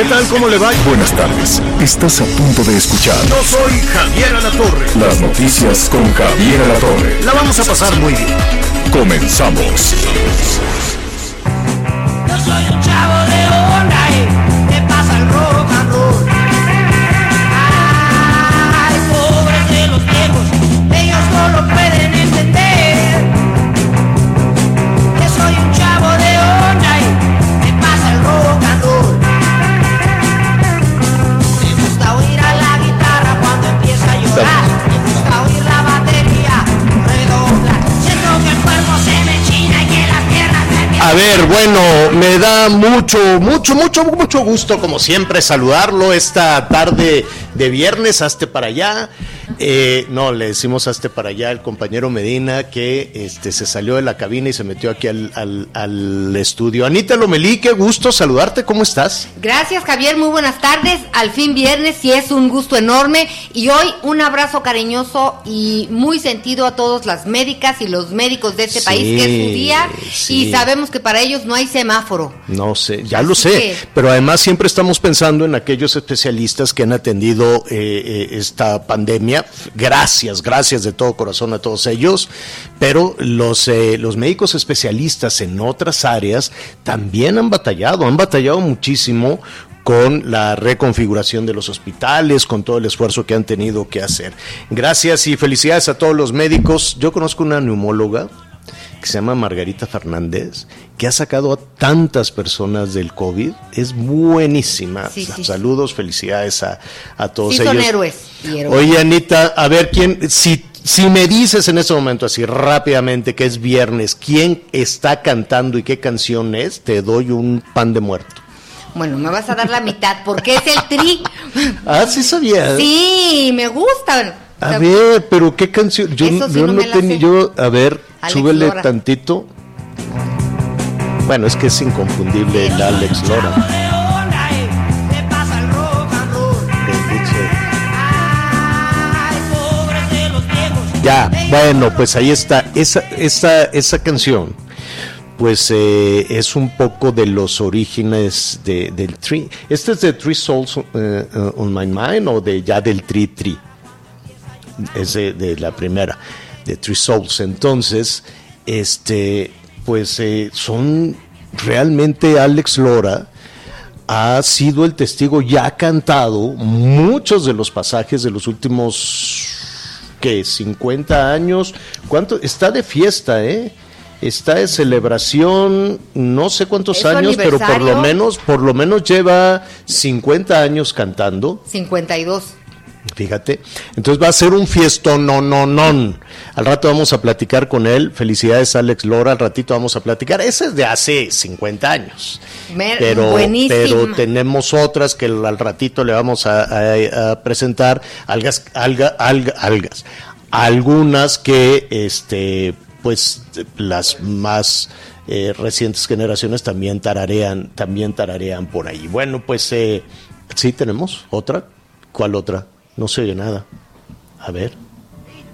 ¿Qué tal? ¿Cómo le va? Buenas tardes. Estás a punto de escuchar Yo soy Javier Alatorre. las noticias con Javier Alatorre. La vamos a pasar muy bien. Comenzamos. Yo soy un chavo de onda y me pasa el rock and roll. Ay, pobres de los viejos, ellos no lo A ver, bueno, me da mucho, mucho, mucho, mucho gusto, como siempre, saludarlo esta tarde de viernes, hazte para allá. Eh, no, le decimos hazte para allá al compañero Medina que este, se salió de la cabina y se metió aquí al, al- al estudio. Anita Lomelí, qué gusto saludarte, ¿cómo estás? Gracias Javier, muy buenas tardes. Al fin viernes y es un gusto enorme. Y hoy un abrazo cariñoso y muy sentido a todas las médicas y los médicos de este Sí, país, que es su día. sí. Y sabemos que para ellos no hay semáforo. No sé, ya Así lo sé, que- pero además siempre estamos pensando en aquellos especialistas que han atendido eh, eh, esta pandemia. Gracias, gracias de todo corazón a todos ellos, pero los, eh, los médicos especialistas en otras áreas también han batallado, han batallado muchísimo con la reconfiguración de los hospitales, con todo el esfuerzo que han tenido que hacer. Gracias y felicidades a todos los médicos. Yo conozco una neumóloga que se llama Margarita Fernández, que ha sacado a tantas personas del COVID. Es buenísima. Sí, sí, sí. Saludos, felicidades a, a todos Sí, ellos. son héroes. Oye, Anita, a ver, ¿quién, si, si me dices en este momento así rápidamente que es viernes, quién está cantando y qué canción es, te doy un pan de muerto. Bueno, me vas a dar la mitad porque es el tri. Ah, sí sabía. Sí, me gusta. A ver, pero qué canción. Yo, Eso sí yo no no tenía. Yo, a ver, Alex súbele Lora. tantito. Bueno, es que es inconfundible el Alex Lora. Ya, bueno, pues ahí está. Esa, esa, esa canción, pues eh, es un poco de los orígenes de, del Tree. ¿Este es de Three Souls eh, on My Mind o de ya del Tree Tree? Es de, la primera, de Three Souls. Entonces, este, pues eh, son realmente Alex Lora ha sido el testigo, ya ha cantado muchos de los pasajes de los últimos, ¿qué? 50 años. ¿Cuánto? Está de fiesta, ¿eh? Está de celebración, no sé cuántos ¿Es su años, pero por lo menos, por lo menos lleva 50 años cantando. 52. Fíjate. Entonces va a ser un fiestón, no, no, no. Al rato vamos a platicar con él. Felicidades, Alex Lora. Al ratito vamos a platicar. Ese es de hace 50 años. Mer- Pero, buenísima. pero tenemos otras que al ratito le vamos a, a- a presentar. Algas, alga, alga, algas. Algunas que, este, pues, las más eh, recientes generaciones también tararean, también tararean por ahí. Bueno, pues, eh, sí tenemos otra. ¿Cuál otra? No se oye nada. A ver.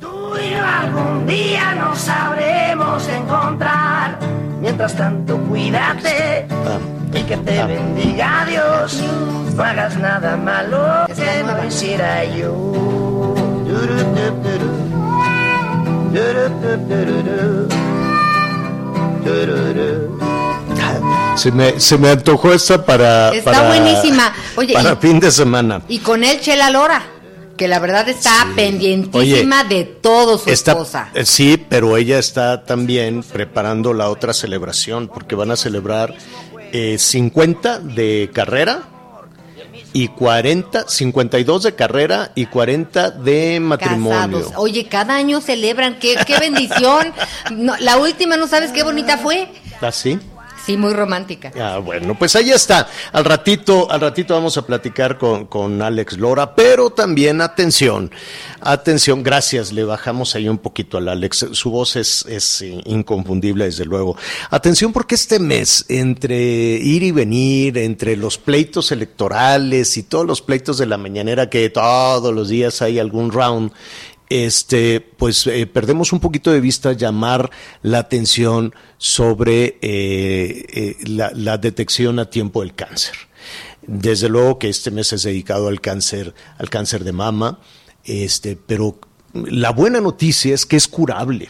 Tú y yo algún día nos sabremos encontrar. Mientras tanto, cuídate Ah, y que te ah. bendiga Dios. No hagas nada malo que no hiciera yo. Se me, se me antojó esta para. Está para- buenísima. Oye, para y- fin de semana. Y con él Chela Lora, que la verdad está pendientísima de todo su Está- esposa. eh, sí, pero ella está también preparando la otra celebración, porque van a celebrar eh, 50 de carrera y 40, 52 de carrera y 40 de matrimonio. Casados. Oye, cada año celebran, qué, qué bendición. No, la última, ¿no sabes qué bonita fue? ¿Así? Sí, muy romántica. Ah, bueno, pues ahí está. Al ratito, al ratito vamos a platicar con, con Alex Lora, pero también atención, atención, gracias, le bajamos ahí un poquito al Alex, su voz es, es inconfundible desde luego. Atención porque este mes, entre ir y venir, entre los pleitos electorales y todos los pleitos de la mañanera que todos los días hay algún round, este, pues eh, perdemos un poquito de vista llamar la atención sobre eh, eh, la, la, detección a tiempo del cáncer. Desde luego que este mes es dedicado al cáncer, al cáncer de mama, este, pero la buena noticia es que es curable.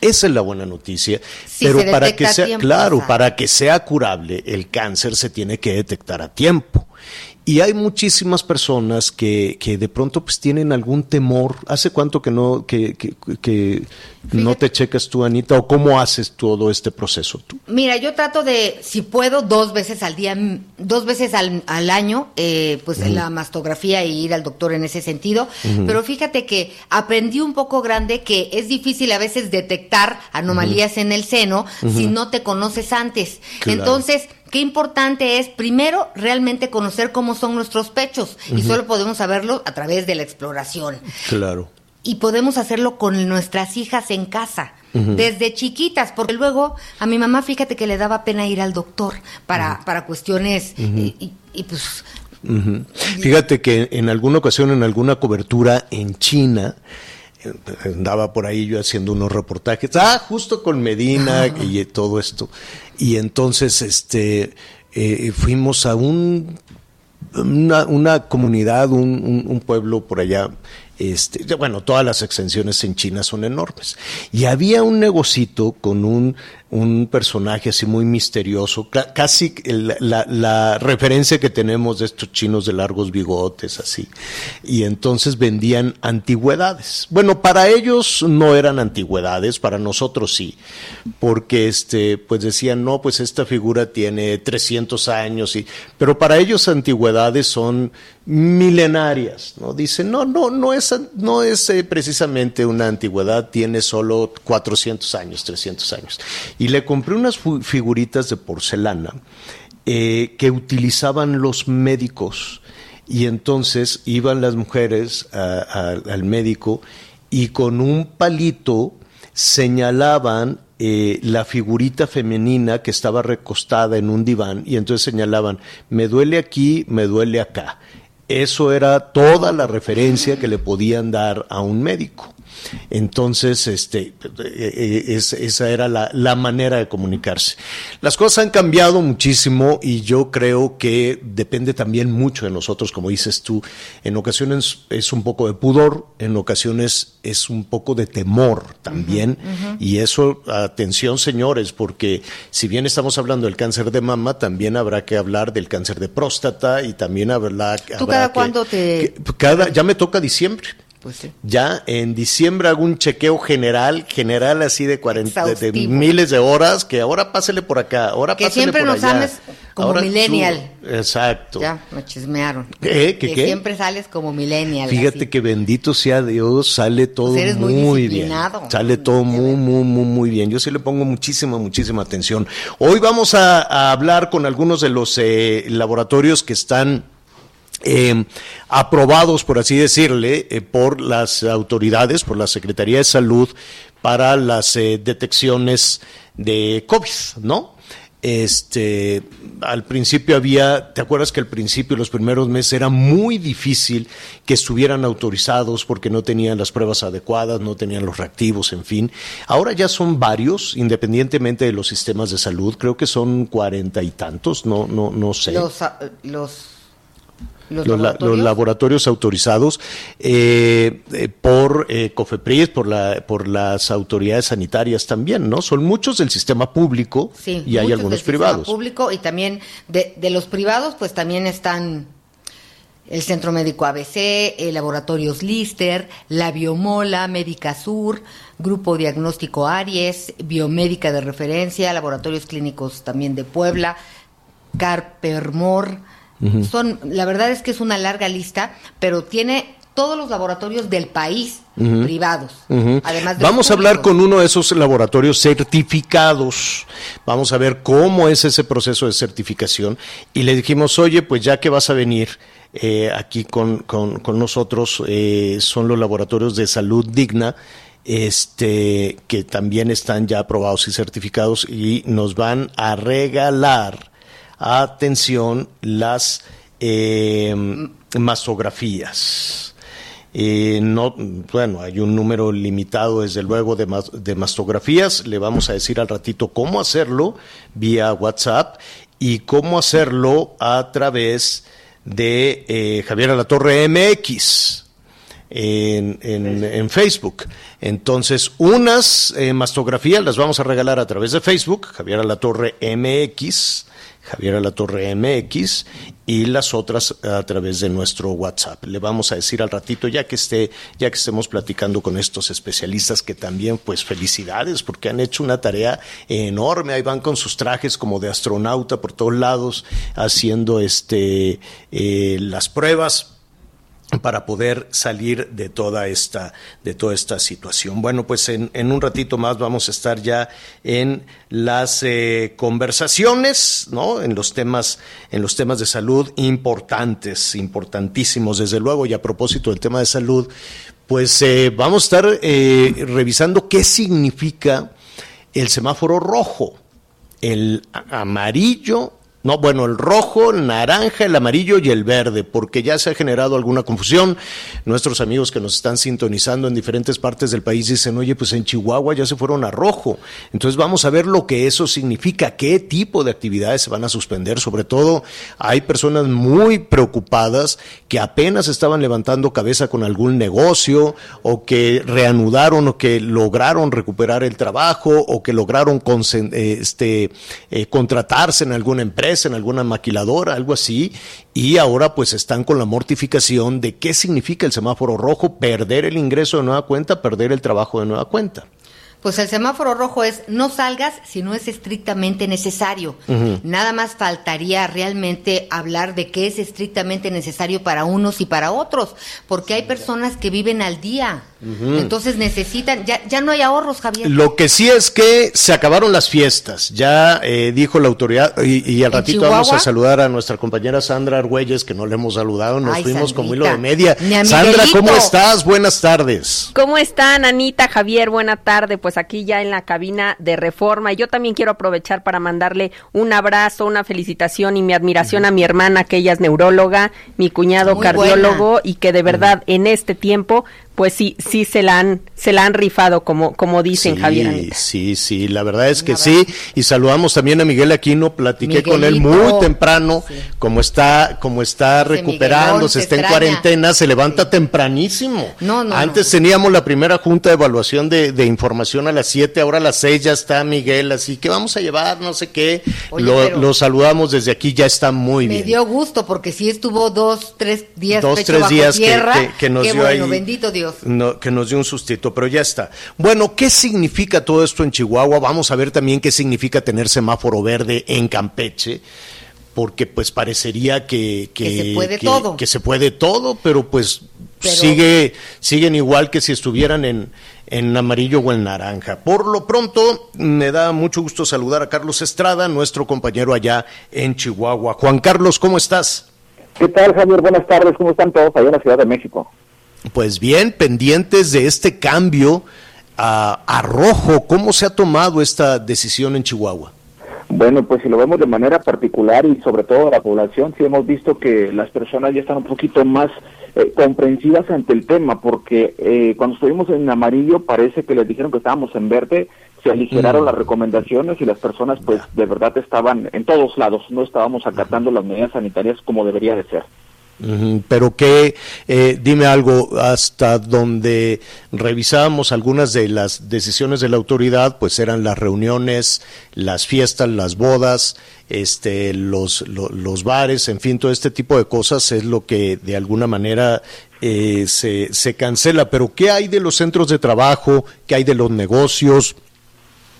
Esa es la buena noticia. Pero para que sea, tiempo, claro, para que sea curable, el cáncer se tiene que detectar a tiempo. Y hay muchísimas personas que, que de pronto pues tienen algún temor. ¿Hace cuánto que no, que, que, que no te checas tú, Anita? ¿O cómo haces todo este proceso tú? Mira, yo trato de, si puedo, dos veces al día, dos veces al, al año, eh, pues en la mastografía e ir al doctor en ese sentido. Pero fíjate que aprendí un poco grande que es difícil a veces detectar anomalías en el seno si no te conoces antes. Claro. Entonces, qué importante es, primero, realmente conocer cómo son nuestros pechos. Y solo podemos saberlo a través de la exploración Claro. y podemos hacerlo con nuestras hijas en casa. Desde chiquitas, porque luego a mi mamá, fíjate que le daba pena ir al doctor para, para cuestiones y, y- y, pues. Fíjate que en alguna ocasión, en alguna cobertura en China, eh, andaba por ahí yo haciendo unos reportajes, ah, justo con Medina y eh, todo esto. Y entonces, este, eh, fuimos a un, una, comunidad, un, un- pueblo por allá. Este, bueno, todas las extensiones en China son enormes. Y había un negocito con un, un personaje así muy misterioso, ca- casi la, referencia que tenemos de estos chinos de largos bigotes, así. Y entonces vendían antigüedades. Bueno, para ellos no eran antigüedades, para nosotros sí, porque este, pues decían, no, pues esta figura tiene 300 años, y, pero para ellos antigüedades son milenarias, ¿no? Dicen, no, no, no es, no es eh, precisamente una antigüedad, tiene solo 400 años, 300 años. Le compré unas figuritas de porcelana eh, que utilizaban los médicos. Y entonces iban las mujeres al médico y con un palito señalaban eh, la figurita femenina que estaba recostada en un diván y entonces señalaban, me duele aquí, me duele acá. Eso era toda la referencia que le podían dar a un médico. Entonces, este, eh, eh, es- esa era la, la manera de comunicarse. Las cosas han cambiado muchísimo y yo creo que depende también mucho de nosotros, como dices tú. En ocasiones es un poco de pudor, en ocasiones es un poco de temor también. Y eso, atención señores, porque si bien estamos hablando del cáncer de mama, también habrá que hablar del cáncer de próstata y también habrá, ¿Tú habrá cada que- cuándo te- que- cada, ya me toca diciembre. Pues sí. Ya en diciembre hago un chequeo general, general así de 40, de miles de horas, que ahora pásele por acá, ahora Que pásele siempre por nos allá. ames como Ahora millennial. exacto. Ya, me chismearon. ¿Qué? ¿Qué, que qué? siempre sales como millennial. Fíjate así. que bendito sea Dios, sale todo Pues eres muy muy, bien. Sale todo muy, muy, muy, muy bien. Yo sí le pongo muchísima, muchísima atención. Hoy vamos a, a hablar con algunos de los eh, laboratorios que están eh, aprobados, por así decirle, eh, por las autoridades, por la Secretaría de Salud, para las eh, detecciones de COVID, ¿no? Este, al principio había, ¿te acuerdas que al principio, los primeros meses, era muy difícil que estuvieran autorizados porque no tenían las pruebas adecuadas, no tenían los reactivos, en fin? Ahora ya son varios, independientemente de los sistemas de salud, creo que son cuarenta y tantos, no, no, no sé Los, ah, los, los, los, la- los laboratorios. autorizados eh, eh, por eh, COFEPRIS, por, la, por las autoridades sanitarias también, ¿no? Son muchos del sistema público Sí, y hay algunos del sistema privados. público y también de, de los privados, pues también están el Centro Médico ABC, el Laboratorios Lister, la Biomola, Médica Sur, Grupo Diagnóstico Aries, Biomédica de Referencia, Laboratorios Clínicos también de Puebla, Carpermor. Son, la verdad es que es una larga lista, pero tiene todos los laboratorios del país privados. Ujú. Además de Vamos a hablar con uno de esos laboratorios certificados. Vamos a ver cómo es ese proceso de certificación. Y le dijimos, oye, pues ya que vas a venir eh, aquí con, con- con nosotros, eh, son los laboratorios de salud digna. Este, que también están ya aprobados y certificados y nos van a regalar, atención, las eh, mastografías. Eh, no, bueno, hay un número limitado, desde luego, de mastografías. Le vamos a decir al ratito cómo hacerlo vía WhatsApp y cómo hacerlo a través de eh, Javier Alatorre MX en, en- en Facebook. Entonces, unas eh, mastografías las vamos a regalar a través de Facebook, Javier Alatorre MX, Javier Alatorre MX, y las otras a través de nuestro WhatsApp. Le vamos a decir al ratito, ya que esté, ya que estemos platicando con estos especialistas, que también, pues, felicidades, porque han hecho una tarea enorme. Ahí van con sus trajes como de astronauta por todos lados, haciendo este eh, las pruebas para poder salir de toda esta de toda esta situación. Bueno, pues en, un ratito más vamos a estar ya en las eh, conversaciones, ¿no? En los temas en los temas de salud importantes, importantísimos desde luego. Y a propósito del tema de salud, pues eh, vamos a estar eh, revisando qué significa el semáforo rojo, el amarillo, no, bueno, el rojo, el naranja, el amarillo y el verde, porque ya se ha generado alguna confusión. Nuestros amigos que nos están sintonizando en diferentes partes del país dicen, oye, pues en Chihuahua ya se fueron a rojo. Entonces vamos a ver lo que eso significa, qué tipo de actividades se van a suspender. Sobre todo, hay personas muy preocupadas que apenas estaban levantando cabeza con algún negocio o que reanudaron o que lograron recuperar el trabajo o que lograron eh, este, eh, contratarse en alguna empresa, en alguna maquiladora, algo así, y ahora pues están con la mortificación de qué significa el semáforo rojo, perder el ingreso de nueva cuenta, perder el trabajo de nueva cuenta. Pues el semáforo rojo es no salgas si no es estrictamente necesario. Nada más faltaría realmente hablar de qué es estrictamente necesario para unos y para otros, porque hay personas que viven al día. Entonces necesitan, ya, ya no hay ahorros, Javier. Lo que sí es que se acabaron las fiestas, ya eh, dijo la autoridad, y, y al ¿En ratito vamos a saludar a nuestra compañera Sandra Argüelles, que no le hemos saludado, nos Ay, fuimos como hilo Sandrita. de media. Sandra, ¿cómo estás? Buenas tardes. ¿Cómo están, Anita, Javier? Buena tarde. Pues aquí ya en la cabina de Reforma. Y yo también quiero aprovechar para mandarle un abrazo, una felicitación y mi admiración a mi hermana, que ella es neuróloga, mi cuñado Muy cardiólogo, y que de verdad en este tiempo, pues sí, sí se la han, se la han rifado, como, como dicen sí, Javier Anita. Sí, sí, la verdad es que sí. Y saludamos también a Miguel Aquino, platiqué con él muy temprano, Sí. como está, como está Ese recuperándose, Miguelón, se está en cuarentena, se levanta tempranísimo. No, no, Antes no. teníamos la primera junta de evaluación de, de información a las 7, ahora a las 6 ya está Miguel, así que vamos a llevar, no sé qué. Oye, lo, lo saludamos desde aquí, ya está muy Me bien. dio gusto porque sí estuvo dos, tres días Dos, pecho tres bajo días que- tierra. que, que nos Qué dio bueno, ahí- bendito Dios. No, que nos dio un sustito, pero ya está. Bueno, ¿qué significa todo esto en Chihuahua? Vamos a ver también qué significa tener semáforo verde en Campeche, porque pues parecería que, Que se puede todo. que se puede todo, pero pues Pero- sigue, siguen igual que si estuvieran en, en amarillo o en naranja. Por lo pronto, me da mucho gusto saludar a Carlos Estrada, nuestro compañero allá en Chihuahua. Juan Carlos, ¿cómo estás? ¿Qué tal, Javier? Buenas tardes. ¿Cómo están todos allá en la Ciudad de México? Pues bien, pendientes de este cambio a, a rojo, ¿cómo se ha tomado esta decisión en Chihuahua? Bueno, pues si lo vemos de manera particular y sobre todo la población, sí hemos visto que las personas ya están un poquito más eh, comprensivas ante el tema, porque eh, cuando estuvimos en amarillo parece que les dijeron que estábamos en verde, se aligeraron Mm. las recomendaciones y las personas pues de verdad estaban en todos lados, no estábamos acatando las medidas sanitarias como debería de ser. Pero que, eh, dime algo, hasta donde revisábamos algunas de las decisiones de la autoridad, pues eran las reuniones, las fiestas, las bodas, este, los, lo- los bares, en fin, todo este tipo de cosas es lo que de alguna manera eh, se, se cancela. Pero ¿qué hay de los centros de trabajo? ¿Qué hay de los negocios?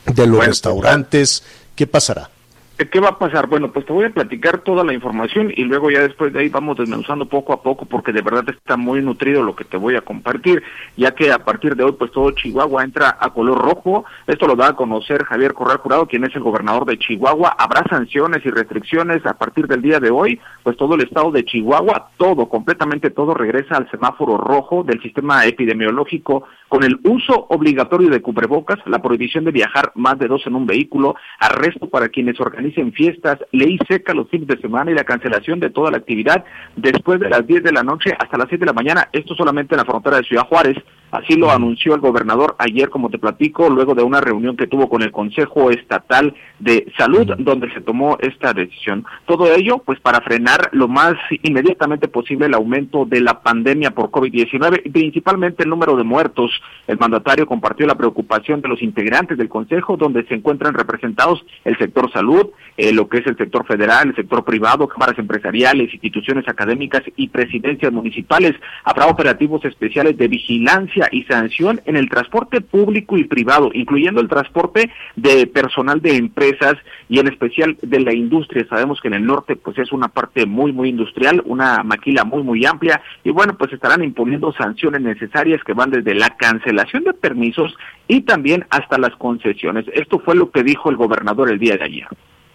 ¿De los Bueno, restaurantes? ¿Qué pasará? ¿Qué va a pasar? Bueno, pues te voy a platicar toda la información y luego ya después de ahí vamos desmenuzando poco a poco porque de verdad está muy nutrido lo que te voy a compartir, ya que a partir de hoy pues todo Chihuahua entra a color rojo. Esto lo da a conocer Javier Corral Jurado, quien es el gobernador de Chihuahua. Habrá sanciones y restricciones a partir del día de hoy, pues todo el estado de Chihuahua, todo, completamente todo regresa al semáforo rojo del sistema epidemiológico con el uso obligatorio de cubrebocas, la prohibición de viajar más de dos en un vehículo, arresto para quienes organicen fiestas, ley seca los fines de semana y la cancelación de toda la actividad después de las 10 de la noche hasta las 7 de la mañana, esto solamente en la frontera de Ciudad Juárez. Así lo anunció el gobernador ayer, como te platico, luego de una reunión que tuvo con el Consejo Estatal de Salud, donde se tomó esta decisión. Todo ello, pues, para frenar lo más inmediatamente posible el aumento de la pandemia por COVID-19 y principalmente el número de muertos. El mandatario compartió la preocupación de los integrantes del Consejo, donde se encuentran representados el sector salud, eh, lo que es el sector federal, el sector privado, cámaras empresariales, instituciones académicas y presidencias municipales. Habrá operativos especiales de vigilancia y sanción en el transporte público y privado, incluyendo el transporte de personal de empresas y en especial de la industria. Sabemos que en el norte pues es una parte muy muy industrial, una maquila muy muy amplia y bueno, pues estarán imponiendo sanciones necesarias que van desde la cancelación de permisos y también hasta las concesiones. Esto fue lo que dijo el gobernador el día de ayer.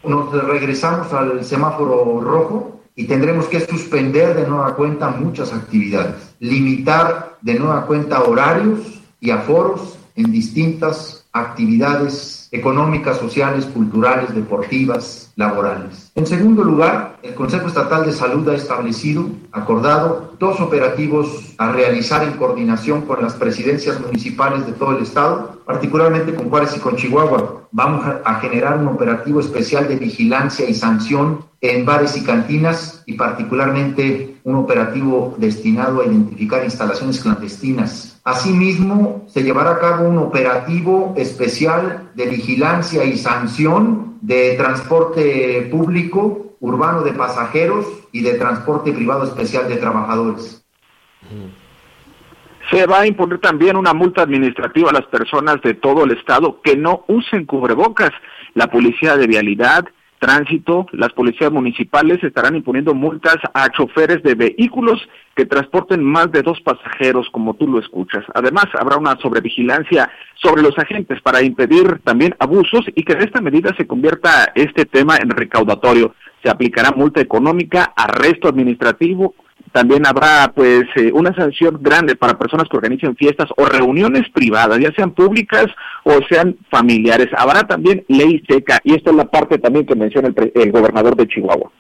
Nos regresamos al semáforo rojo y tendremos que suspender de nueva cuenta muchas actividades, limitar de nueva cuenta horarios y aforos en distintas actividades económicas, sociales, culturales, deportivas, laborales. En segundo lugar, el Consejo Estatal de Salud ha establecido, acordado, dos operativos a realizar en coordinación con las presidencias municipales de todo el Estado, particularmente con Juárez y con Chihuahua. Vamos a generar un operativo especial de vigilancia y sanción en bares y cantinas y particularmente un operativo destinado a identificar instalaciones clandestinas. Asimismo, se llevará a cabo un operativo especial de vigilancia y sanción de transporte público urbano de pasajeros y de transporte privado especial de trabajadores. Se va a imponer también una multa administrativa a las personas de todo el estado que no usen cubrebocas. La policía de vialidad, tránsito, las policías municipales estarán imponiendo multas a choferes de vehículos que transporten más de dos pasajeros, como tú lo escuchas. Además, habrá una sobrevigilancia sobre los agentes para impedir también abusos y que de esta medida se convierta este tema en recaudatorio. Se aplicará multa económica, arresto administrativo, también habrá pues eh, una sanción grande para personas que organicen fiestas o reuniones privadas, ya sean públicas o sean familiares. Habrá también ley seca y esta es la parte también que menciona el, el gobernador de Chihuahua.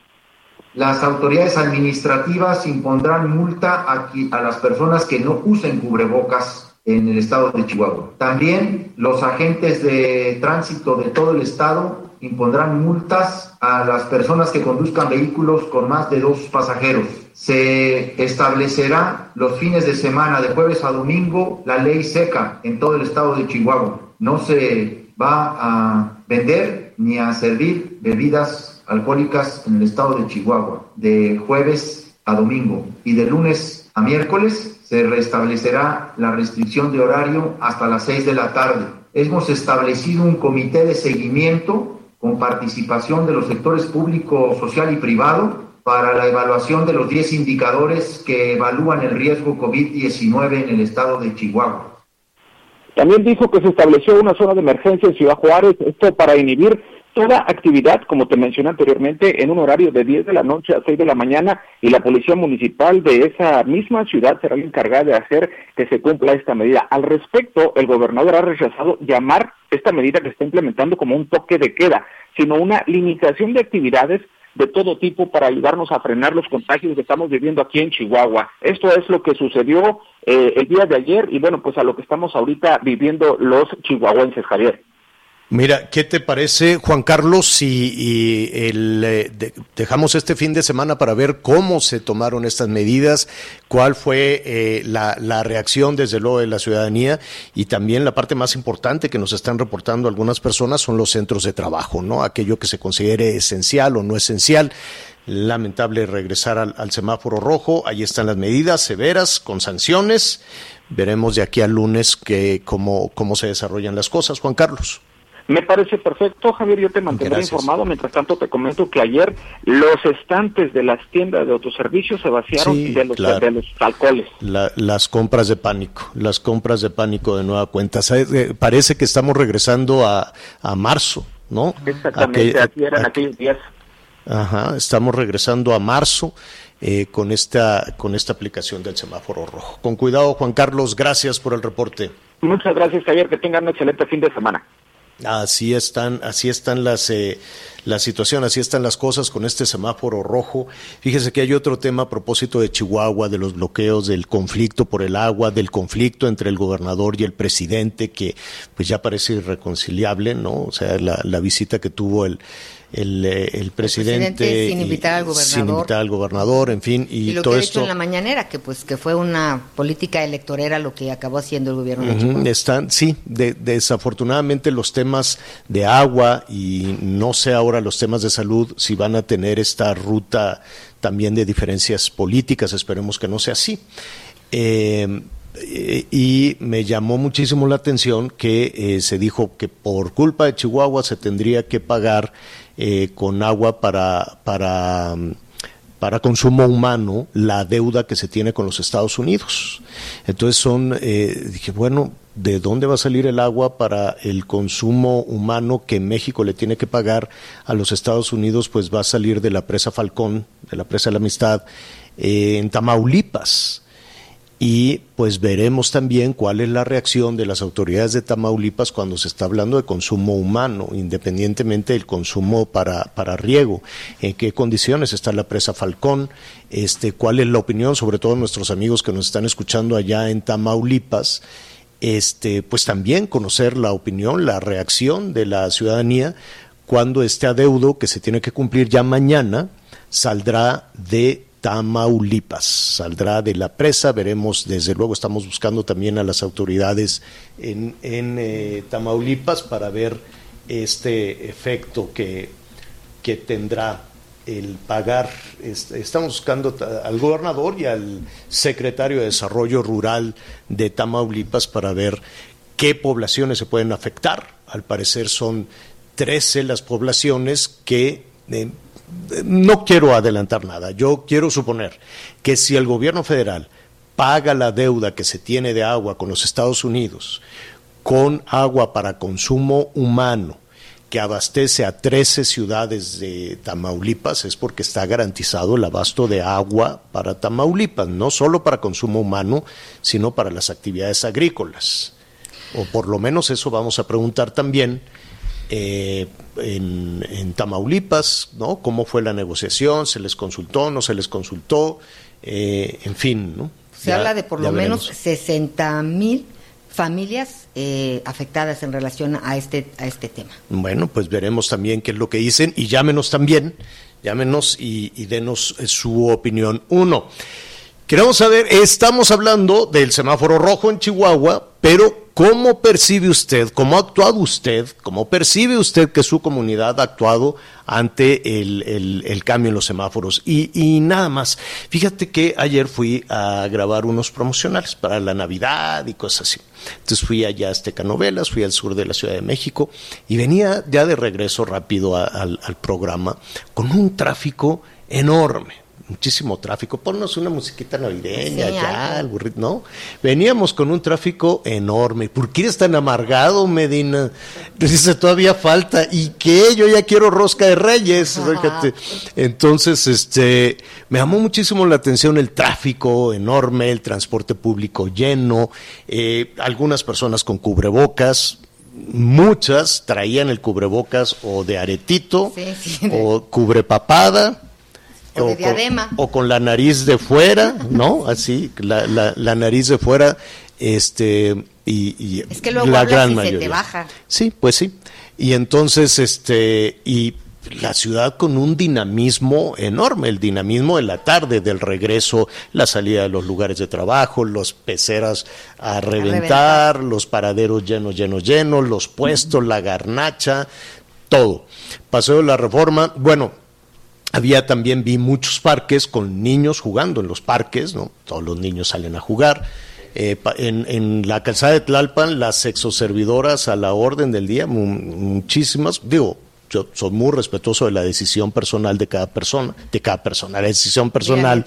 Las autoridades administrativas impondrán multa a, a las personas que no usen cubrebocas en el estado de Chihuahua. También los agentes de tránsito de todo el estado impondrán multas a las personas que conduzcan vehículos con más de dos pasajeros. Se establecerá los fines de semana, de jueves a domingo, la ley seca en todo el estado de Chihuahua. No se va a vender ni a servir bebidas alcohólicas en el estado de Chihuahua, de jueves a domingo y de lunes a miércoles se restablecerá la restricción de horario hasta las seis de la tarde. Hemos establecido un comité de seguimiento con participación de los sectores público, social y privado para la evaluación de los 10 indicadores que evalúan el riesgo COVID-19 en el estado de Chihuahua. También dijo que se estableció una zona de emergencia en Ciudad Juárez, esto para inhibir toda actividad, como te mencioné anteriormente, en un horario de 10 de la noche a 6 de la mañana y la policía municipal de esa misma ciudad será la encargada de hacer que se cumpla esta medida. Al respecto, el gobernador ha rechazado llamar esta medida que está implementando como un toque de queda, sino una limitación de actividades de todo tipo para ayudarnos a frenar los contagios que estamos viviendo aquí en Chihuahua. Esto es lo que sucedió eh, el día de ayer y bueno, pues a lo que estamos ahorita viviendo los chihuahuenses, Javier. Mira, ¿qué te parece, Juan Carlos, si el, eh, de, dejamos este fin de semana para ver cómo se tomaron estas medidas, cuál fue eh, la, la, reacción desde luego de la ciudadanía y también la parte más importante que nos están reportando algunas personas son los centros de trabajo, ¿no? Aquello que se considere esencial o no esencial. Lamentable regresar al, al semáforo rojo, ahí están las medidas severas con sanciones. Veremos de aquí al lunes que, cómo, cómo se desarrollan las cosas, Juan Carlos. Me parece perfecto, Javier, yo te mantendré Gracias. informado. Mientras tanto, te comento que ayer los estantes de las tiendas de autoservicio se vaciaron Sí, de, los, claro. de los alcoholes. La- las compras de pánico, las compras de pánico de nueva cuenta. Parece que estamos regresando a, a marzo, ¿no? Exactamente, Aquel- así eran aqu- aquellos días. Ajá, estamos regresando a marzo eh, con esta con esta aplicación del semáforo rojo. Con cuidado, Juan Carlos, gracias por el reporte. Muchas gracias, Javier. Que tengan un excelente fin de semana. Así están, así están las eh, la situación, así están las cosas con este semáforo rojo. Fíjese que hay otro tema a propósito de Chihuahua, de los bloqueos, del conflicto por el agua, del conflicto entre el gobernador y el presidente, que pues ya parece irreconciliable, ¿no? O sea, la, la visita que tuvo el el, eh, el presidente, presidente sin invitar al sin gobernador. invitar al gobernador, en fin, y, Y, lo todo que he esto dicho en la mañanera, que pues que fue una política electorera lo que acabó haciendo el gobierno de. Están, sí, de- desafortunadamente los temas de agua y no sé ahora los temas de salud si van a tener esta ruta también de diferencias políticas, esperemos que no sea así. Eh, eh, y me llamó muchísimo la atención que eh, se dijo que por culpa de Chihuahua se tendría que pagar eh, con agua para, para mm, para consumo humano la deuda que se tiene con los Estados Unidos. Entonces son, eh, dije, bueno, ¿de dónde va a salir el agua para el consumo humano que México le tiene que pagar a los Estados Unidos? Pues va a salir de la presa Falcón, de la presa de la Amistad, eh, en Tamaulipas y pues veremos también cuál es la reacción de las autoridades de Tamaulipas cuando se está hablando de consumo humano, independientemente del consumo para, para riego, en qué condiciones está la presa Falcón, este, cuál es la opinión, sobre todo nuestros amigos que nos están escuchando allá en Tamaulipas, este, pues también conocer la opinión, la reacción de la ciudadanía cuando este adeudo que se tiene que cumplir ya mañana saldrá de Tamaulipas, saldrá de la presa, veremos, desde luego estamos buscando también a las autoridades en, eh, Tamaulipas para ver este efecto que, que tendrá el pagar, est- estamos buscando al gobernador y al secretario de Desarrollo Rural de Tamaulipas para ver qué poblaciones se pueden afectar. Al parecer son 13 las poblaciones que eh, no quiero adelantar nada. Yo quiero suponer que si el gobierno federal paga la deuda que se tiene de agua con los Estados Unidos, con agua para consumo humano, que abastece a 13 ciudades de Tamaulipas, es porque está garantizado el abasto de agua para Tamaulipas, no solo para consumo humano, sino para las actividades agrícolas. O por lo menos eso vamos a preguntar también eh, en, en Tamaulipas, ¿no? ¿Cómo fue la negociación? ¿Se les consultó? ¿No se les consultó? Eh, en fin, ¿no? Se Ya- habla de por lo menos veremos. 60 mil familias eh, afectadas en relación a este, a este tema. Bueno, pues veremos también qué es lo que dicen y llámenos también, llámenos y, y denos su opinión. Uno, queremos saber, estamos hablando del semáforo rojo en Chihuahua, pero ¿cómo percibe usted, cómo ha actuado usted, cómo percibe usted que su comunidad ha actuado ante el, el- cambio en los semáforos? Y, y nada más, fíjate que ayer fui a grabar unos promocionales para la Navidad y cosas así. Entonces fui allá a Azteca Novelas, fui al sur de la Ciudad de México y venía ya de regreso rápido al programa con un tráfico enorme. Muchísimo tráfico. Ponnos una musiquita navideña Sí, ya, el burrito, ¿no? Veníamos con un tráfico enorme. ¿Por qué eres tan amargado, Medina? Dice, todavía falta. ¿Y qué? Yo ya quiero rosca de reyes. fíjate. Entonces, este, me llamó muchísimo la atención el tráfico enorme, el transporte público lleno, eh, algunas personas con cubrebocas, muchas traían el cubrebocas o de aretito Sí, sí, de- o cubrepapada. O de con- o con la nariz de fuera, ¿no? Así, la, la, la nariz de fuera, este, y, y Es que luego la gran y se te mayoría. baja. Sí, pues sí. Y entonces, este, y la ciudad con un dinamismo enorme, el dinamismo de la tarde, del regreso, la salida de los lugares de trabajo, los peceras a reventar, reventar. los paraderos llenos, llenos, llenos, los puestos, la garnacha, todo. Paseo de la Reforma, bueno, había también, vi muchos parques con niños jugando en los parques, ¿no? Todos los niños salen a jugar. eh, en, en la calzada de Tlalpan, las exoservidoras a la orden del día, mu- muchísimas, digo, yo soy muy respetuoso de la decisión personal de cada persona, de cada persona, la decisión personal,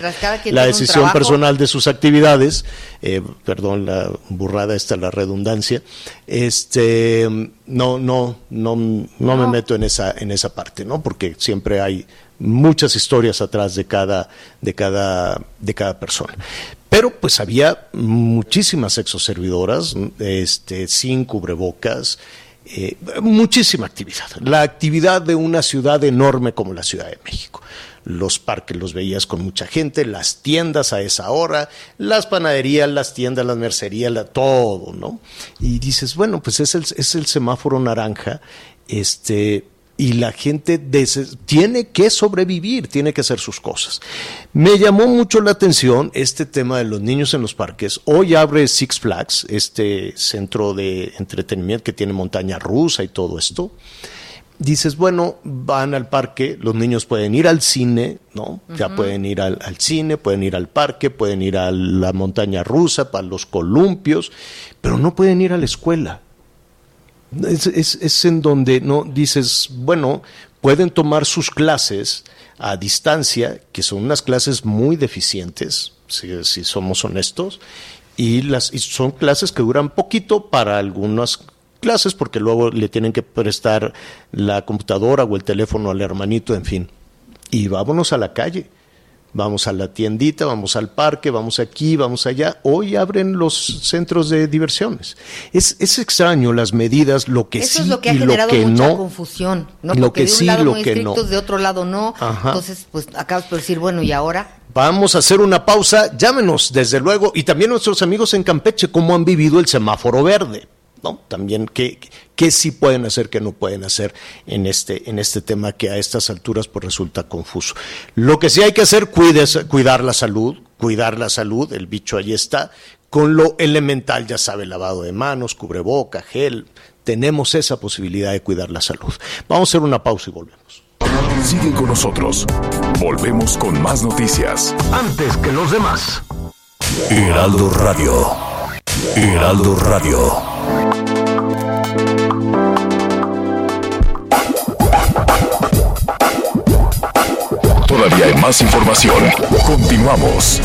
la decisión personal de sus actividades, eh, perdón la burrada esta, la redundancia, este, no, no, no, no, me meto en esa, en esa parte, ¿no? Porque siempre hay muchas historias atrás de cada, de cada, de cada persona. Pero pues había muchísimas exoservidoras, este, sin cubrebocas, eh, muchísima actividad. La actividad de una ciudad enorme como la Ciudad de México. Los parques los veías con mucha gente, las tiendas a esa hora, las panaderías, las tiendas, las mercerías, todo, ¿no? Y dices, bueno, pues es el, es el semáforo naranja, este, y la gente tiene que sobrevivir, tiene que hacer sus cosas. Me llamó mucho la atención este tema de los niños en los parques. Hoy abre Six Flags, este centro de entretenimiento que tiene montaña rusa y todo esto. Dices, bueno, van al parque, los niños pueden ir al cine, ¿no? Ya pueden ir al, al cine, pueden ir al parque, pueden ir a la montaña rusa, para los columpios, pero no pueden ir a la escuela. Es, es- en donde no dices, bueno, pueden tomar sus clases a distancia, que son unas clases muy deficientes, si, si somos honestos, y las y son clases que duran poquito para algunas clases, porque luego le tienen que prestar la computadora o el teléfono al hermanito, en fin. Y vámonos a la calle. Vamos a la tiendita, vamos al parque, vamos aquí, vamos allá. Hoy abren los centros de diversiones. Es, es extraño las medidas, lo que Eso sí es lo que ha y lo generado que mucha no. confusión, ¿no? Lo Porque que de un sí, lado lo muy que no. de otro lado no. Ajá. Entonces, pues acabas por decir, bueno, ¿y ahora? Vamos a hacer una pausa, llámenos desde luego, y también nuestros amigos en Campeche, cómo han vivido el semáforo verde, ¿no? También qué, qué sí pueden hacer, qué no pueden hacer en este, en este tema que a estas alturas pues resulta confuso. Lo que sí hay que hacer, cuides, cuidar la salud, cuidar la salud, el bicho ahí está, con lo elemental, ya sabe, lavado de manos, cubreboca, gel, tenemos esa posibilidad de cuidar la salud. Vamos a hacer una pausa y volvemos. Sigue con nosotros. Volvemos con más noticias. Antes que los demás. Heraldo Radio. Heraldo Radio. Todavía hay más información. Continuamos.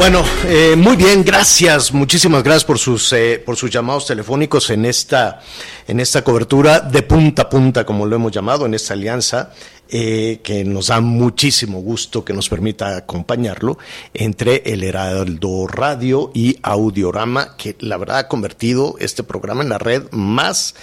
Bueno, eh, muy bien, gracias, muchísimas gracias por sus eh, por sus llamados telefónicos en esta en esta cobertura de punta a punta, como lo hemos llamado, en esta alianza eh, que nos da muchísimo gusto que nos permita acompañarlo entre el Heraldo Radio y Audiorama, que la verdad ha convertido este programa en la red más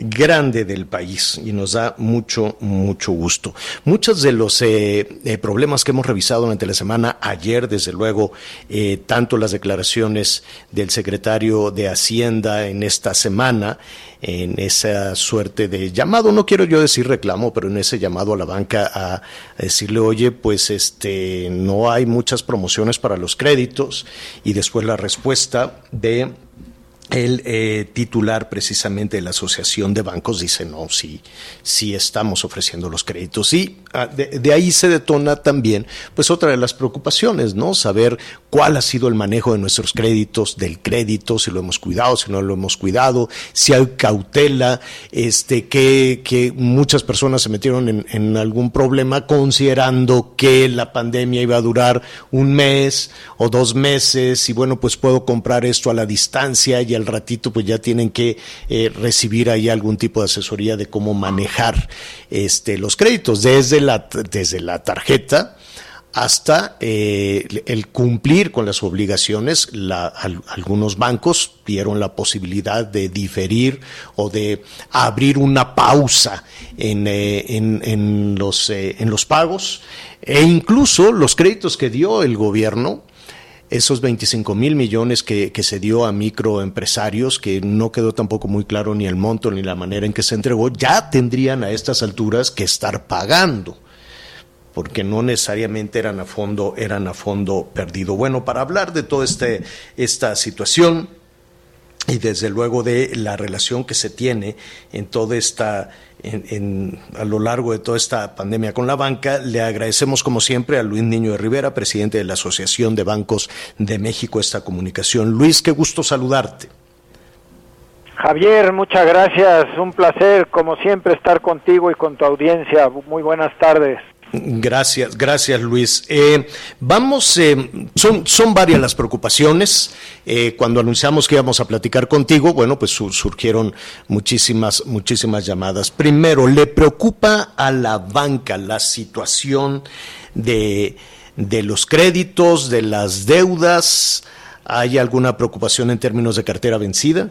grande del país y nos da mucho, mucho gusto. Muchos de los eh, eh, problemas que hemos revisado durante la semana, ayer desde luego, eh, tanto las declaraciones del secretario de Hacienda en esta semana, en esa suerte de llamado, no quiero yo decir reclamo, pero en ese llamado a la banca a, a decirle, oye, pues este, no hay muchas promociones para los créditos y después la respuesta de el eh, titular precisamente de la Asociación de Bancos dice, no, sí, sí estamos ofreciendo los créditos. Y ah, de, ahí se detona también, pues otra de las preocupaciones, ¿no? Saber cuál ha sido el manejo de nuestros créditos, del crédito, si lo hemos cuidado, si no lo hemos cuidado, si hay cautela, este, que, que muchas personas se metieron en, en algún problema considerando que la pandemia iba a durar un mes o dos meses y bueno, pues puedo comprar esto a la distancia y al ratito pues ya tienen que eh, recibir ahí algún tipo de asesoría de cómo manejar este los créditos desde la desde la tarjeta hasta eh, el cumplir con las obligaciones, la, al, algunos bancos dieron la posibilidad de diferir o de abrir una pausa en, eh, en, en los, eh, en los pagos. E incluso los créditos que dio el gobierno esos 25 mil millones que, se dio a microempresarios, que no quedó tampoco muy claro ni el monto ni la manera en que se entregó, ya tendrían a estas alturas que estar pagando, porque no necesariamente eran a fondo, eran a fondo perdido. Bueno, para hablar de toda este, esta situación, y desde luego de la relación que se tiene en toda esta en, a lo largo de toda esta pandemia con la banca. Le agradecemos como siempre a Luis Niño de Rivera, presidente de la Asociación de Bancos de México, esta comunicación. Luis, qué gusto saludarte. Javier, muchas gracias. Un placer, como siempre, estar contigo y con tu audiencia. Muy buenas tardes. Gracias, gracias Luis. Eh, vamos, eh, son, son varias las preocupaciones. Eh, cuando anunciamos que íbamos a platicar contigo, bueno, pues su, surgieron muchísimas, muchísimas llamadas. Primero, ¿le preocupa a la banca la situación de, de los créditos, de las deudas? ¿Hay alguna preocupación en términos de cartera vencida?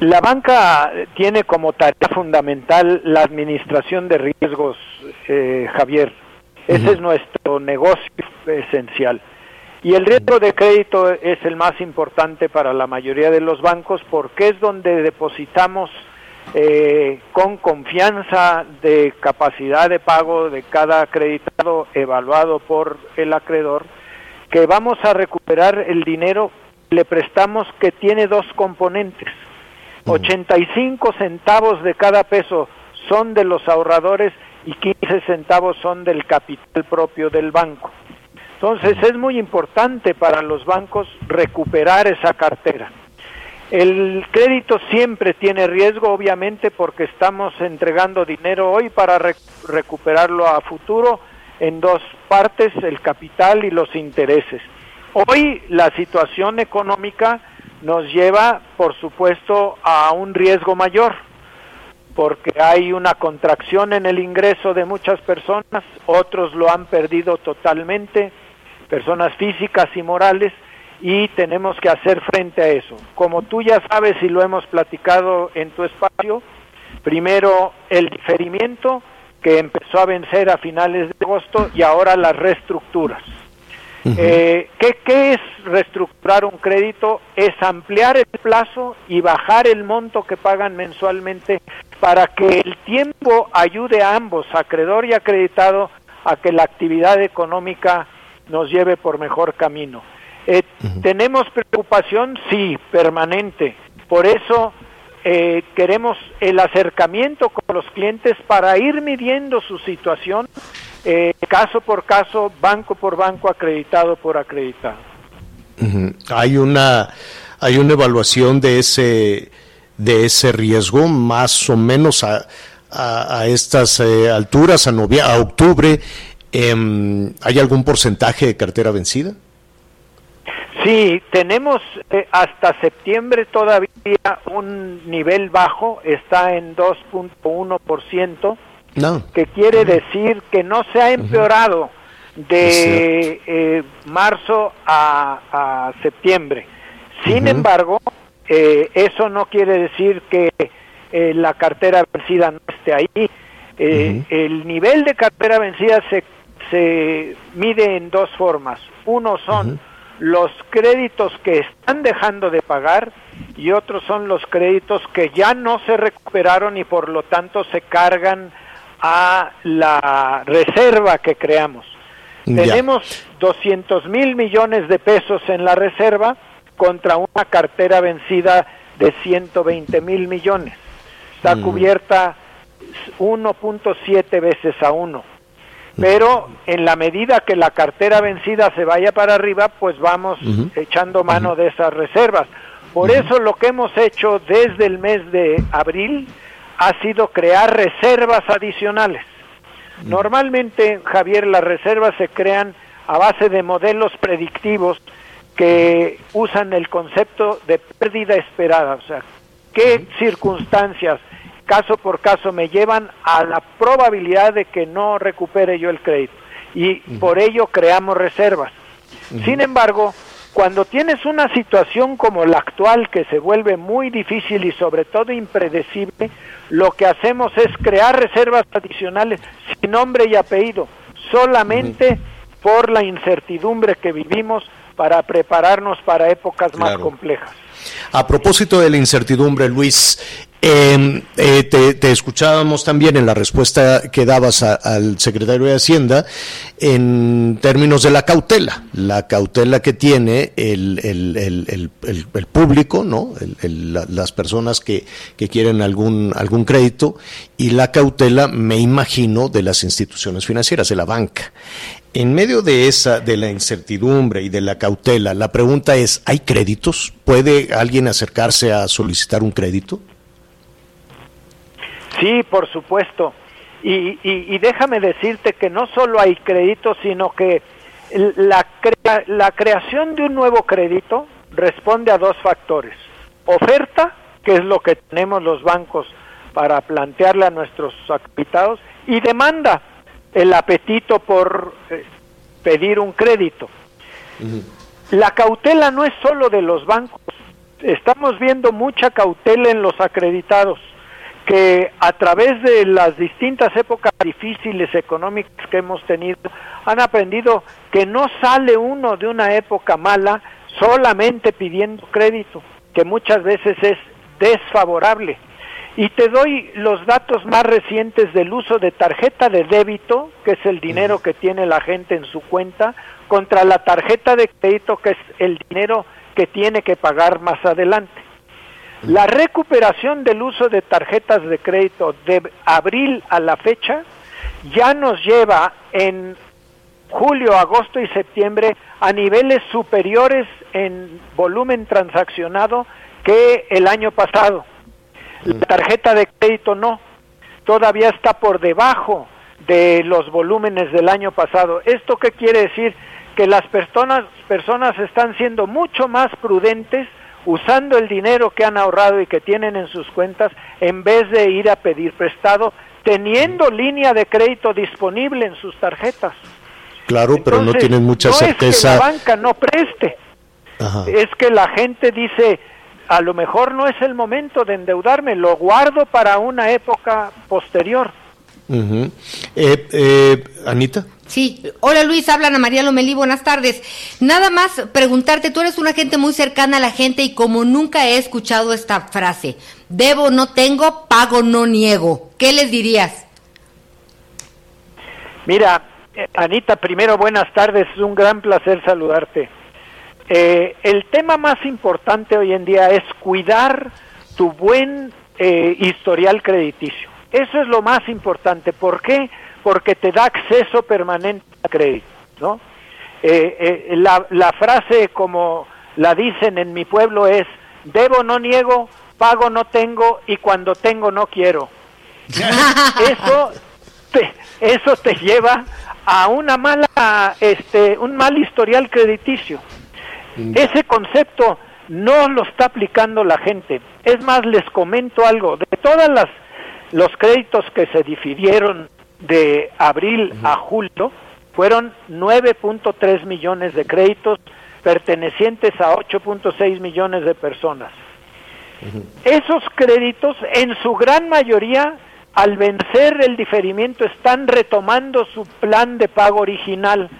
La banca tiene como tarea fundamental la administración de riesgos, eh, Javier. Ese uh -huh. es nuestro negocio esencial. Y el riesgo de crédito es el más importante para la mayoría de los bancos porque es donde depositamos eh, con confianza de capacidad de pago de cada acreditado evaluado por el acreedor que vamos a recuperar el dinero que le prestamos que tiene dos componentes 85 centavos de cada peso son de los ahorradores y 15 centavos son del capital propio del banco. Entonces es muy importante para los bancos recuperar esa cartera. El crédito siempre tiene riesgo, obviamente, porque estamos entregando dinero hoy para rec recuperarlo a futuro en dos partes, el capital y los intereses. Hoy la situación económica nos lleva, por supuesto, a un riesgo mayor, porque hay una contracción en el ingreso de muchas personas, otros lo han perdido totalmente, personas físicas y morales, y tenemos que hacer frente a eso. Como tú ya sabes y lo hemos platicado en tu espacio, primero el diferimiento que empezó a vencer a finales de agosto y ahora las reestructuras. Uh -huh. eh, ¿qué, ¿Qué es reestructurar un crédito? Es ampliar el plazo y bajar el monto que pagan mensualmente para que el tiempo ayude a ambos, acreedor y acreditado, a que la actividad económica nos lleve por mejor camino. Eh, uh -huh. ¿Tenemos preocupación? Sí, permanente. Por eso eh, queremos el acercamiento con los clientes para ir midiendo su situación eh, caso por caso, banco por banco, acreditado por acreditado. Uh -huh. Hay una hay una evaluación de ese de ese riesgo más o menos a, a, a estas eh, alturas a, novia, a octubre eh, hay algún porcentaje de cartera vencida Sí, tenemos eh, hasta septiembre todavía un nivel bajo, está en 2.1%, no. que quiere decir que no se ha empeorado de eh, marzo a, a, septiembre. Sin uh -huh. embargo, eh, eso no quiere decir que eh, la cartera vencida no esté ahí. Uh -huh. El nivel de cartera vencida se, se mide en dos formas. Uno son los créditos que están dejando de pagar y otros son los créditos que ya no se recuperaron y por lo tanto se cargan a la reserva que creamos. Ya. Tenemos 200 mil millones de pesos en la reserva contra una cartera vencida de 120 mil millones. Está mm. cubierta 1.7 veces a uno. Pero en la medida que la cartera vencida se vaya para arriba, pues vamos uh -huh. echando mano uh -huh. de esas reservas. Por uh -huh. eso lo que hemos hecho desde el mes de abril ha sido crear reservas adicionales. Normalmente, Javier, las reservas se crean a base de modelos predictivos que usan el concepto de pérdida esperada, o sea, qué circunstancias caso por caso me llevan a la probabilidad de que no recupere yo el crédito y por ello creamos reservas. Sin embargo, cuando tienes una situación como la actual que se vuelve muy difícil y sobre todo impredecible, lo que hacemos es crear reservas adicionales sin nombre y apellido, solamente por la incertidumbre que vivimos para prepararnos para épocas claro. más complejas. A propósito de la incertidumbre, Luis, Eh, eh, te, escuchábamos también en la respuesta que dabas al secretario de Hacienda en términos de la cautela, la cautela que tiene el, público, ¿no? La, las personas que, que, quieren algún, algún crédito y la cautela, me imagino, de las instituciones financieras, de la banca. En medio de esa, de la incertidumbre y de la cautela, la pregunta es, ¿hay créditos? ¿Puede alguien acercarse a solicitar un crédito? Sí, por supuesto. Y, y, y, déjame decirte que no solo hay crédito, sino que la, crea, la creación de un nuevo crédito responde a dos factores. Oferta, que es lo que tenemos los bancos para plantearle a nuestros acreditados, y demanda, el apetito por eh, pedir un crédito. Uh -huh. La cautela no es solo de los bancos, estamos viendo mucha cautela en los acreditados que a través de las distintas épocas difíciles económicas que hemos tenido, han aprendido que no sale uno de una época mala solamente pidiendo crédito, que muchas veces es desfavorable. Y te doy los datos más recientes del uso de tarjeta de débito, que es el dinero que tiene la gente en su cuenta, contra la tarjeta de crédito, que es el dinero que tiene que pagar más adelante. La recuperación del uso de tarjetas de crédito de abril a la fecha ya nos lleva en julio, agosto y septiembre a niveles superiores en volumen transaccionado que el año pasado. La tarjeta de crédito no, todavía está por debajo de los volúmenes del año pasado. ¿Esto qué quiere decir? Que las personas, personas están siendo mucho más prudentes usando el dinero que han ahorrado y que tienen en sus cuentas en vez de ir a pedir prestado, teniendo línea de crédito disponible en sus tarjetas. Claro, Entonces, pero no tienen mucha no certeza. Es que la banca no preste. Ajá. Es que la gente dice, a lo mejor no es el momento de endeudarme, lo guardo para una época posterior. Uh -huh. eh, eh, Anita. Sí, hola Luis, habla Ana María Lomelí, buenas tardes. Nada más preguntarte, tú eres una gente muy cercana a la gente y como nunca he escuchado esta frase, debo no tengo, pago no niego, ¿qué les dirías? Mira, eh, Anita, primero buenas tardes, es un gran placer saludarte. Eh, el tema más importante hoy en día es cuidar tu buen eh, historial crediticio. Eso es lo más importante. ¿Por qué? Porque te da acceso permanente a crédito, ¿no? Eh, eh, la, la, frase, como la dicen en mi pueblo, es: debo no niego, pago no tengo y cuando tengo no quiero. eso, te, eso te lleva a una mala, este, un mal historial crediticio. Mm. Ese concepto no lo está aplicando la gente. Es más, les comento algo. De todas las los créditos que se difirieron de abril uh -huh. a julio fueron 9.3 millones de créditos pertenecientes a 8.6 millones de personas. Uh -huh. Esos créditos, en su gran mayoría, al vencer el diferimiento, están retomando su plan de pago original.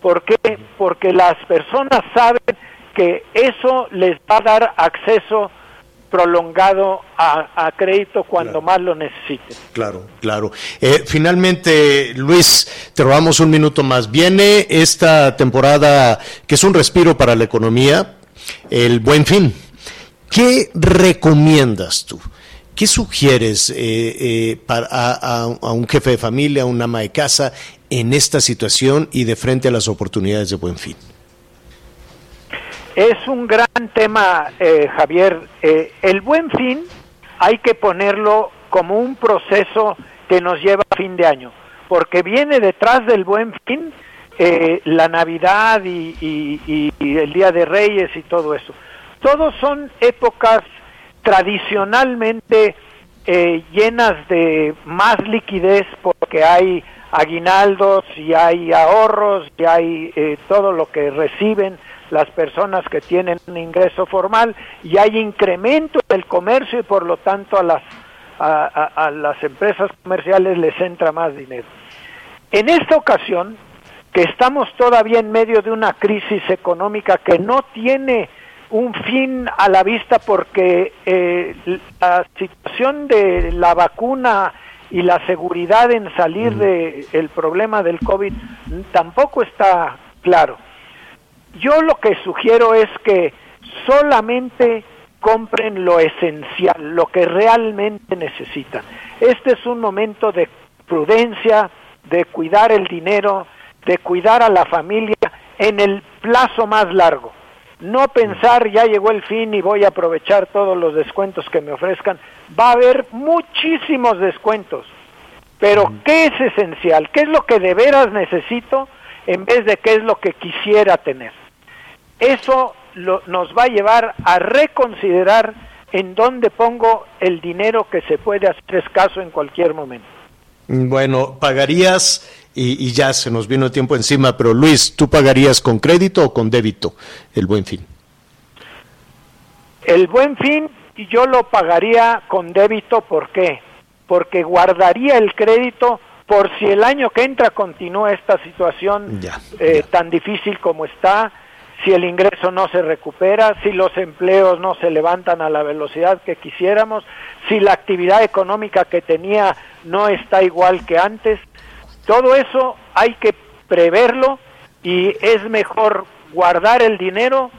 ¿Por qué? Porque las personas saben que eso les va a dar acceso prolongado a, a crédito cuando claro. más lo necesiten. Claro, claro. Eh, finalmente, Luis, te robamos un minuto más. Viene esta temporada que es un respiro para la economía, el buen fin. ¿Qué recomiendas tú? ¿Qué sugieres eh, eh, para, a, a, un jefe de familia, a un ama de casa, en esta situación y de frente a las oportunidades de buen fin? Es un gran tema, eh, Javier. Eh, el buen fin hay que ponerlo como un proceso que nos lleva a fin de año, porque viene detrás del buen fin eh, la Navidad y, y, y, el Día de Reyes y todo eso. Todos son épocas tradicionalmente llenas de más liquidez porque hay aguinaldos y hay ahorros y hay todo lo que reciben las personas que tienen un ingreso formal y hay incremento del comercio y por lo tanto a las a, a, a, las empresas comerciales les entra más dinero. En esta ocasión, que estamos todavía en medio de una crisis económica que no tiene un fin a la vista porque eh, la situación de la vacuna y la seguridad en salir de el problema del COVID tampoco está claro. Yo lo que sugiero es que solamente compren lo esencial, lo que realmente necesitan. Este es un momento de prudencia, de cuidar el dinero, de cuidar a la familia en el plazo más largo. No pensar ya llegó el fin y voy a aprovechar todos los descuentos que me ofrezcan. Va a haber muchísimos descuentos. Pero ¿qué es esencial? ¿Qué es lo que de veras necesito en vez de qué es lo que quisiera tener? Eso lo, nos va a llevar a reconsiderar en dónde pongo el dinero que se puede hacer escaso en cualquier momento. Bueno, pagarías, y, y ya se nos vino el tiempo encima, pero Luis, ¿tú pagarías con crédito o con débito el buen fin? El buen fin yo lo pagaría con débito, ¿por qué? Porque guardaría el crédito por si el año que entra continúa esta situación Ya, eh, tan difícil como está, si el ingreso no se recupera, si los empleos no se levantan a la velocidad que quisiéramos, si la actividad económica que tenía no está igual que antes. Todo eso hay que preverlo y es mejor guardar el dinero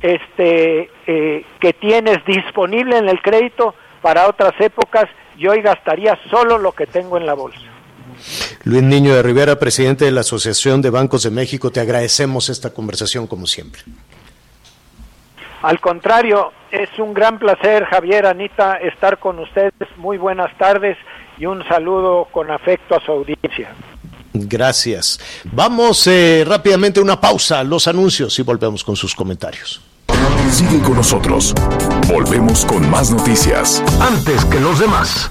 este eh, que tienes disponible en el crédito para otras épocas y hoy gastaría solo lo que tengo en la bolsa. Luis Niño de Rivera, presidente de la Asociación de Bancos de México, te agradecemos esta conversación como siempre. Al contrario, es un gran placer, Javier, Anita, estar con ustedes. Muy buenas tardes y un saludo con afecto a su audiencia. Gracias. Vamos eh, rápidamente a una pausa, los anuncios y volvemos con sus comentarios. Sigue con nosotros. Volvemos con más noticias. Antes que los demás.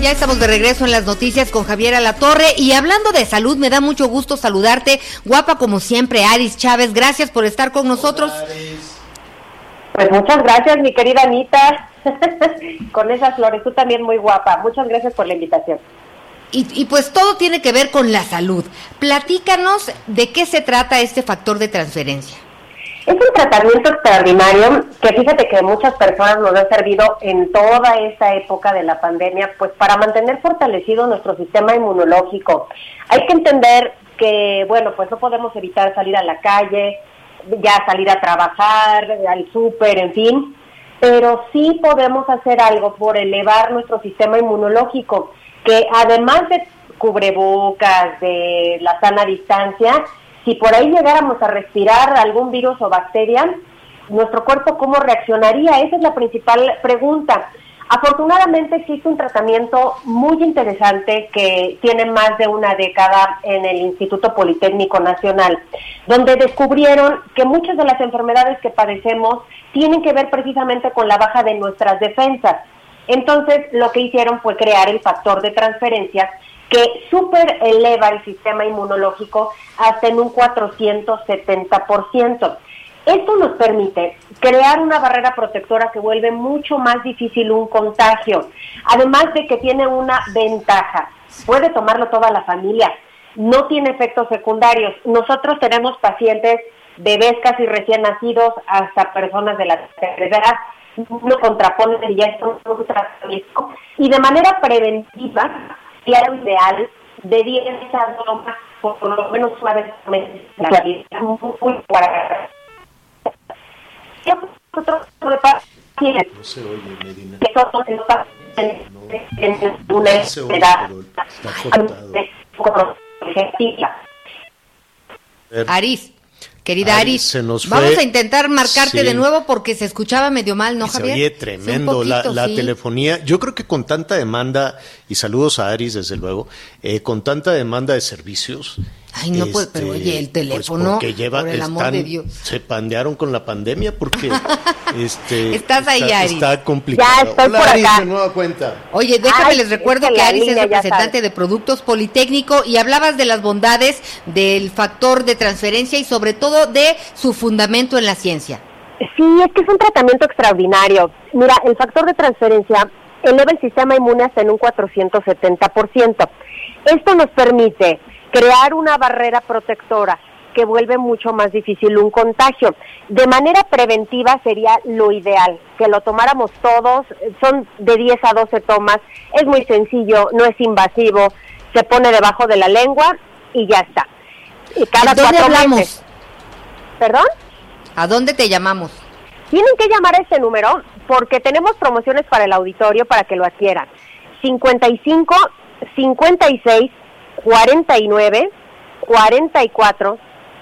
Ya estamos de regreso en las noticias con Javier Alatorre y hablando de salud, me da mucho gusto saludarte, guapa como siempre, Aris Chávez, gracias por estar con nosotros. Pues muchas gracias, mi querida Anita, con esas flores, tú también muy guapa, muchas gracias por la invitación. Y, y pues todo tiene que ver con la salud. Platícanos de qué se trata este factor de transferencia. Es un tratamiento extraordinario que fíjate que muchas personas nos ha servido en toda esta época de la pandemia, pues para mantener fortalecido nuestro sistema inmunológico. Hay que entender que, bueno, pues no podemos evitar salir a la calle, ya salir a trabajar, al súper, en fin, pero sí podemos hacer algo por elevar nuestro sistema inmunológico, que además de cubrebocas, de la sana distancia, si por ahí llegáramos a respirar algún virus o bacteria, nuestro cuerpo cómo reaccionaría? Esa es la principal pregunta. Afortunadamente existe un tratamiento muy interesante que tiene más de una década en el Instituto Politécnico Nacional, donde descubrieron que muchas de las enfermedades que padecemos tienen que ver precisamente con la baja de nuestras defensas. Entonces, lo que hicieron fue crear el factor de transferencia que super eleva el sistema inmunológico hasta en un 470%. Esto nos permite crear una barrera protectora que vuelve mucho más difícil un contagio, además de que tiene una ventaja, puede tomarlo toda la familia, no tiene efectos secundarios. Nosotros tenemos pacientes, bebés casi recién nacidos, hasta personas de la tercera edad, no contraponen ya esto un tratamiento, y de manera preventiva, sería lo ideal de 10 a bromas por lo menos una vez al mes la vida muy para nosotros No se oye, Medina. que son los pacientes en una No se oye, edad pero está cortado. Aris, querida se nos fue. vamos a intentar marcarte Sí. de nuevo porque se escuchaba medio mal, ¿no, Y se Javier? oye Sí, tremendo la, poquito, la sí. telefonía. Yo creo que con tanta demanda, y saludos a Aris desde luego, eh, con tanta demanda de servicios, Ay, no, pues, pero oye, el teléfono, porque lleva, por el amor están- de Dios. Se pandearon con la pandemia porque este, Estás ahí, está, Aris. está complicado. Ya estoy Hola, por Aris, acá. de nueva cuenta. Oye, déjame Ay, les recuerdo es que que Aris es representante de Productos Politécnico y hablabas de las bondades del factor de transferencia y sobre todo de su fundamento en la ciencia. Sí, es que es un tratamiento extraordinario. Mira, el factor de transferencia eleva el sistema inmune hasta en un 470%. Esto nos permite crear una barrera protectora que vuelve mucho más difícil un contagio. De manera preventiva sería lo ideal, que lo tomáramos todos, son de 10 a 12 tomas, es muy sencillo, no es invasivo, se pone debajo de la lengua y ya está. Y cada ¿En dónde cuatro hablamos? meses. ¿Perdón? ¿A dónde te llamamos? Tienen que llamar a este número porque tenemos promociones para el auditorio para que lo adquieran. 55 56 49 44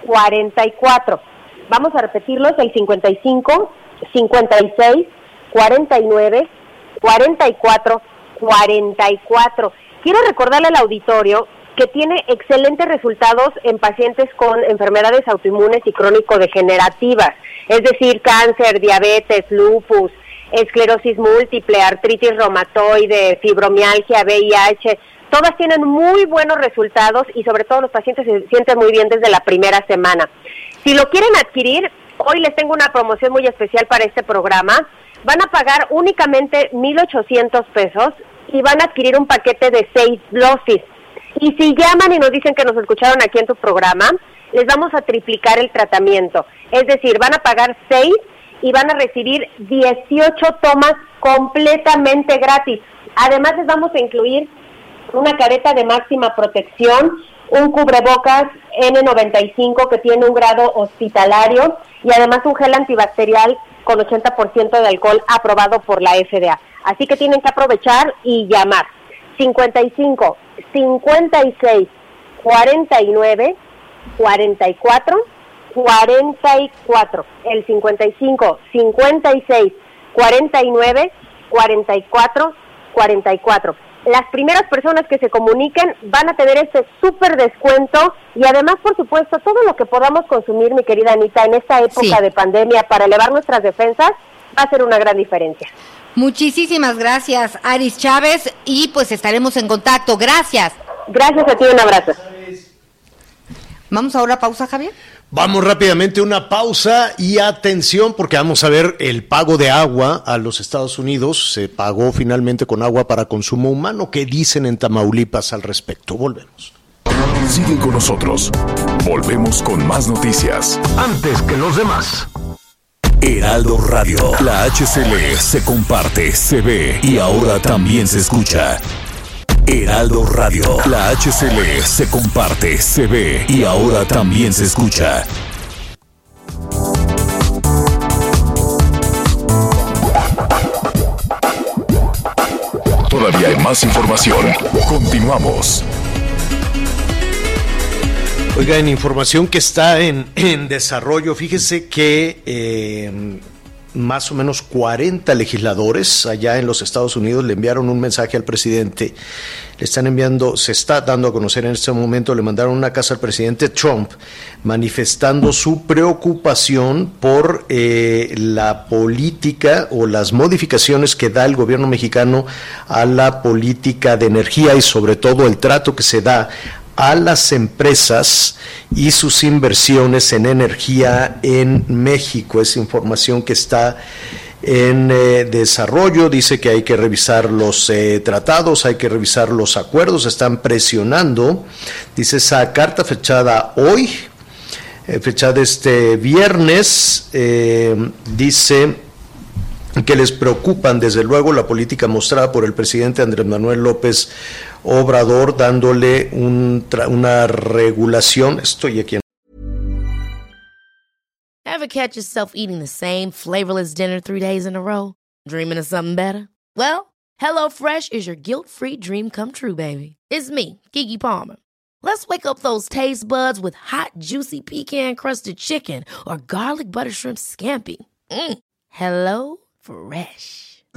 44. Vamos a repetirlos, el 55 56 49 44 44. Quiero recordarle al auditorio que tiene excelentes resultados en pacientes con enfermedades autoinmunes y crónico-degenerativas, es decir, cáncer, diabetes, lupus, esclerosis múltiple, artritis reumatoide, fibromialgia, VIH. Todas tienen muy buenos resultados y sobre todo los pacientes se sienten muy bien desde la primera semana. Si lo quieren adquirir, hoy les tengo una promoción muy especial para este programa. Van a pagar únicamente 1.800 pesos y van a adquirir un paquete de seis dosis. Y si llaman y nos dicen que nos escucharon aquí en tu programa, les vamos a triplicar el tratamiento. Es decir, van a pagar seis y van a recibir 18 tomas completamente gratis. Además les vamos a incluir una careta de máxima protección, un cubrebocas N95 que tiene un grado hospitalario y además un gel antibacterial con 80% de alcohol aprobado por la FDA. Así que tienen que aprovechar y llamar. 55 56 49 44 44. El 55 56 49 44 44. Las primeras personas que se comuniquen van a tener este súper descuento y además, por supuesto, todo lo que podamos consumir, mi querida Anita, en esta época Sí. de pandemia para elevar nuestras defensas va a ser una gran diferencia. Muchísimas gracias, Aris Chávez, y pues estaremos en contacto. Gracias. Gracias a ti, un abrazo. Vamos ahora a pausa, Javier. Vamos rápidamente a una pausa y atención porque vamos a ver el pago de agua a los Estados Unidos. Se pagó finalmente con agua para consumo humano. ¿Qué dicen en Tamaulipas al respecto? Volvemos. Sigue con nosotros. Volvemos con más noticias. Antes que los demás. Heraldo Radio. La HCL se comparte, se ve y ahora también se escucha. Heraldo Radio. La HCL se comparte, se ve y ahora también se escucha. Todavía hay más información. Continuamos. Oigan, información que está en, en desarrollo. Fíjese que eh, más o menos 40 legisladores allá en los Estados Unidos le enviaron un mensaje al presidente. Le están enviando, se está dando a conocer en este momento, le mandaron una casa al presidente Trump manifestando su preocupación por eh, la política o las modificaciones que da el gobierno mexicano a la política de energía y sobre todo el trato que se da a las empresas y sus inversiones en energía en México. Es información que está en eh, desarrollo. Dice que hay que revisar los eh, tratados, hay que revisar los acuerdos. Están presionando. Dice esa carta fechada hoy, eh, fechada este viernes, dice que les preocupan desde luego la política mostrada por el presidente Andrés Manuel López Obrador dándole un una regulación. Estoy aquí Ever catch yourself eating the same flavorless dinner three days in a row? Dreaming of something better? Well, HelloFresh is your guilt free dream come true, baby. It's me, Kiki Palmer. Let's wake up those taste buds with hot, juicy pecan crusted chicken or garlic butter shrimp scampi. Mm. Hello Fresh.